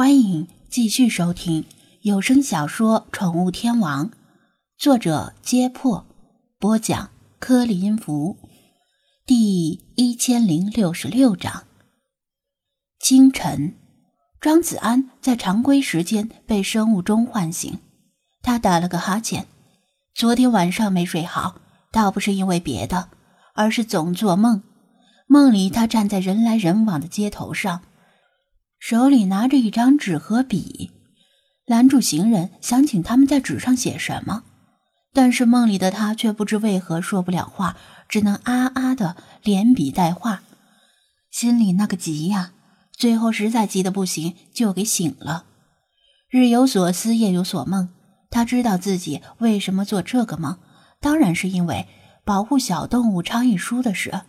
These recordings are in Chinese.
欢迎继续收听有声小说《宠物天王》，作者：揭破，播讲：柯林福，第一千零六十六章。清晨，张子安在常规时间被生物钟唤醒，他打了个哈欠。昨天晚上没睡好，倒不是因为别的，而是总做梦。梦里他站在人来人往的街头上。手里拿着一张纸和笔，拦住行人，想请他们在纸上写什么。但是梦里的他却不知为何说不了话，只能啊啊的连笔带画，心里那个急呀！最后实在急得不行，就给醒了。日有所思，夜有所梦。他知道自己为什么做这个梦，当然是因为保护小动物倡议书的事。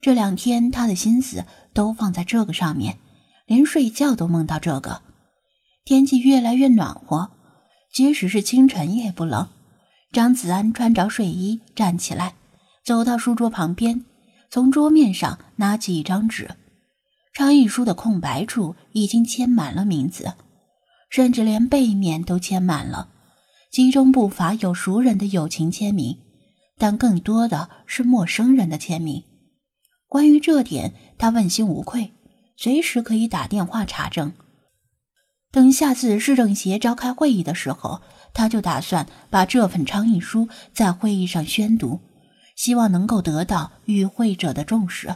这两天他的心思都放在这个上面。连睡觉都梦到这个，天气越来越暖和，即使是清晨也不冷。张子安穿着睡衣站起来，走到书桌旁边，从桌面上拿起一张纸，倡议书的空白处已经签满了名字，甚至连背面都签满了，其中不乏有熟人的友情签名，但更多的是陌生人的签名。关于这点，他问心无愧。随时可以打电话查证。等下次市政协召开会议的时候，他就打算把这份倡议书在会议上宣读，希望能够得到与会者的重视。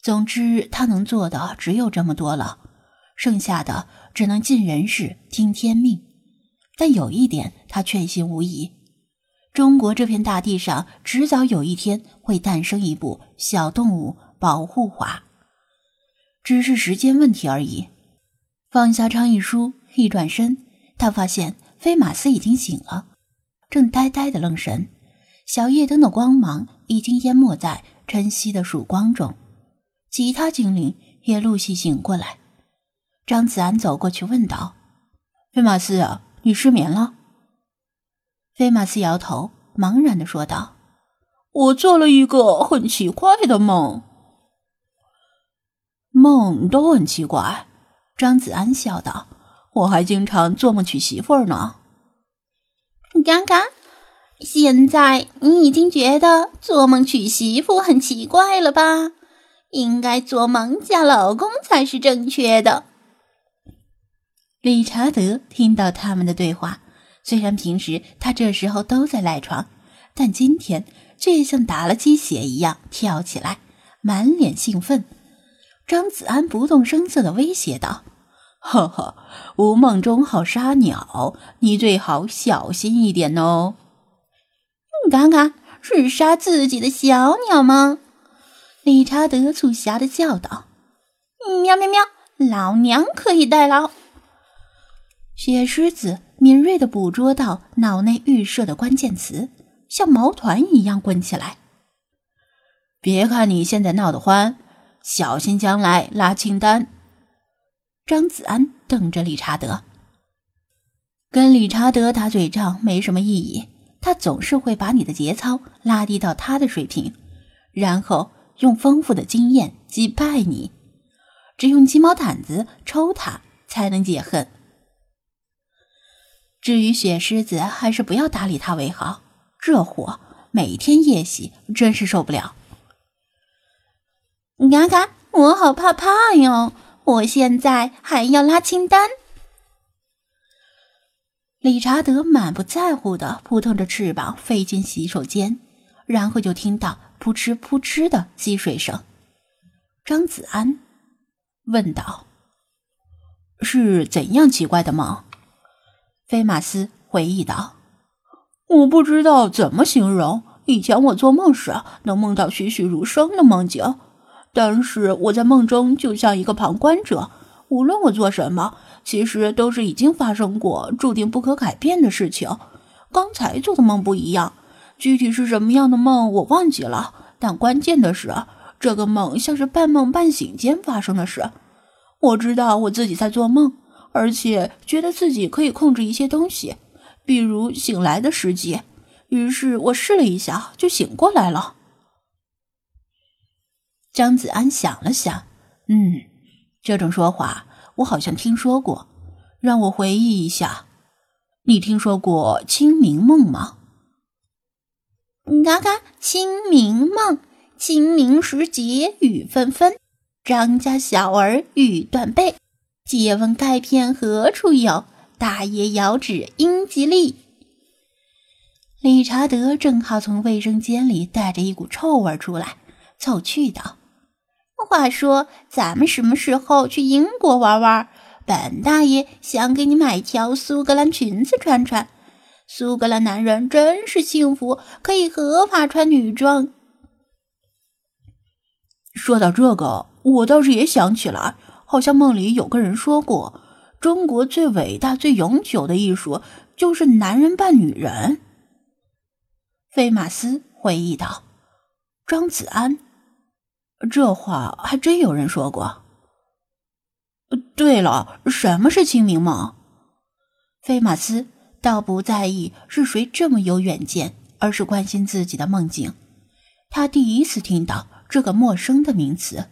总之，他能做的只有这么多了，剩下的只能尽人事听天命。但有一点，他确信无疑：中国这片大地上，迟早有一天会诞生一部小动物保护法。只是时间问题而已。放下倡议书，一转身，他发现菲马斯已经醒了，正呆呆的愣神。小夜灯的光芒已经淹没在晨曦的曙光中，其他精灵也陆续醒过来。张子安走过去问道：“菲马斯啊，你失眠了？”菲马斯摇头，茫然的说道：“我做了一个很奇怪的梦。”梦都很奇怪，张子安笑道：“我还经常做梦娶媳妇儿呢。”刚刚，现在你已经觉得做梦娶媳妇很奇怪了吧？应该做梦嫁老公才是正确的。理查德听到他们的对话，虽然平时他这时候都在赖床，但今天却像打了鸡血一样跳起来，满脸兴奋。张子安不动声色的威胁道：“呵呵，无梦中好杀鸟，你最好小心一点哦。”“你看看，是杀自己的小鸟吗？”理查德促狭的叫道。“喵喵喵，老娘可以代劳。”雪狮子敏锐的捕捉到脑内预设的关键词，像毛团一样滚起来。“别看你现在闹得欢。”小心将来拉清单。张子安瞪着理查德，跟理查德打嘴仗没什么意义。他总是会把你的节操拉低到他的水平，然后用丰富的经验击败你。只用鸡毛掸子抽他，才能解恨。至于雪狮子，还是不要搭理他为好。这货每天夜袭，真是受不了。嘎嘎，我好怕怕哟！我现在还要拉清单。理查德满不在乎的扑腾着翅膀飞进洗手间，然后就听到扑哧扑哧的积水声。张子安问道：“是怎样奇怪的梦？”菲马斯回忆道：“我不知道怎么形容。以前我做梦时能梦到栩栩如生的梦境。”但是我在梦中就像一个旁观者，无论我做什么，其实都是已经发生过、注定不可改变的事情。刚才做的梦不一样，具体是什么样的梦我忘记了。但关键的是，这个梦像是半梦半醒间发生的事。我知道我自己在做梦，而且觉得自己可以控制一些东西，比如醒来的时机。于是我试了一下，就醒过来了。张子安想了想，嗯，这种说法我好像听说过。让我回忆一下，你听说过清明梦吗？嘎嘎，清明梦，清明时节雨纷纷，张家小儿欲断背。借问钙片何处有？大爷遥指英吉利。理查德正好从卫生间里带着一股臭味出来，凑趣道：“话说，咱们什么时候去英国玩玩？”本大爷想给你买条苏格兰裙子穿穿。苏格兰男人真是幸福，可以合法穿女装。说到这个，我倒是也想起来，好像梦里有个人说过，中国最伟大、最永久的艺术就是男人扮女人。菲马斯回忆道：“张子安，这话还真有人说过。”对了，什么是清明梦？菲马斯倒不在意是谁这么有远见，而是关心自己的梦境。他第一次听到这个陌生的名词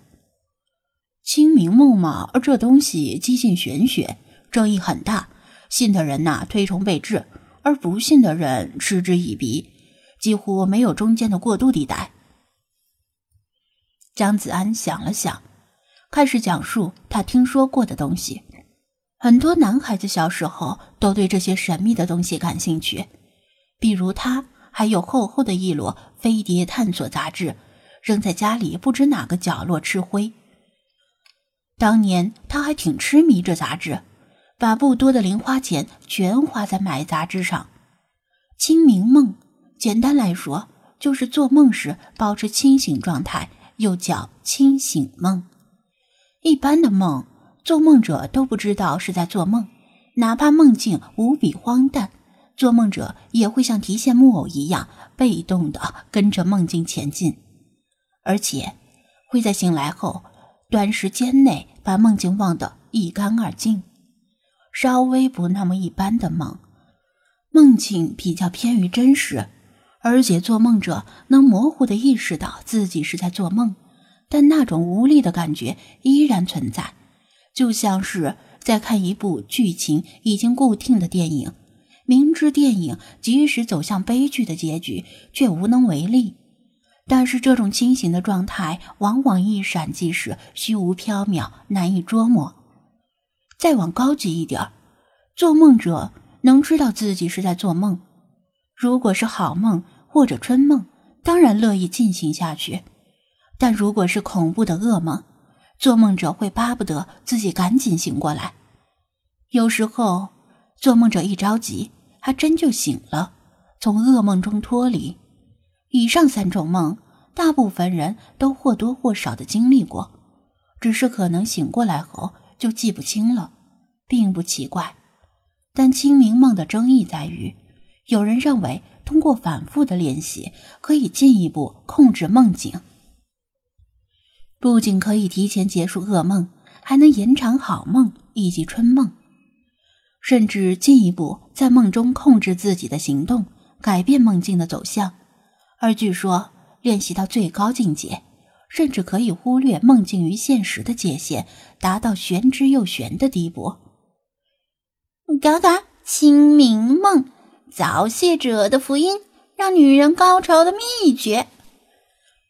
——清明梦嘛。这东西几近玄学，争议很大，信的人呐推崇备至，而不信的人嗤之以鼻，几乎没有中间的过渡地带。张子安想了想。开始讲述他听说过的东西。很多男孩子小时候都对这些神秘的东西感兴趣，比如他还有厚厚的一摞飞碟探索杂志，扔在家里不知哪个角落吃灰。当年他还挺痴迷这杂志，把不多的零花钱全花在买杂志上。清明梦，简单来说就是做梦时保持清醒状态，又叫清醒梦。一般的梦，做梦者都不知道是在做梦，哪怕梦境无比荒诞，做梦者也会像提线木偶一样被动的跟着梦境前进，而且会在醒来后短时间内把梦境忘得一干二净。稍微不那么一般的梦，梦境比较偏于真实，而且做梦者能模糊的意识到自己是在做梦。但那种无力的感觉依然存在，就像是在看一部剧情已经固定的电影，明知电影即使走向悲剧的结局，却无能为力。但是这种清醒的状态往往一闪即逝，虚无缥缈，难以捉摸。再往高级一点，做梦者能知道自己是在做梦，如果是好梦或者春梦，当然乐意进行下去。但如果是恐怖的噩梦，做梦者会巴不得自己赶紧醒过来。有时候，做梦者一着急，还真就醒了，从噩梦中脱离。以上三种梦，大部分人都或多或少的经历过，只是可能醒过来后就记不清了，并不奇怪。但清明梦的争议在于，有人认为通过反复的练习，可以进一步控制梦境。不仅可以提前结束噩梦，还能延长好梦以及春梦，甚至进一步在梦中控制自己的行动，改变梦境的走向。而据说练习到最高境界，甚至可以忽略梦境与现实的界限，达到玄之又玄的地步。嘎嘎，清明梦，早泄者的福音，让女人高潮的秘诀。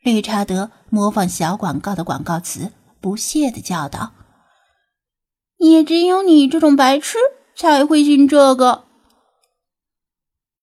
理查德模仿小广告的广告词，不屑的叫道：“也只有你这种白痴才会信这个。”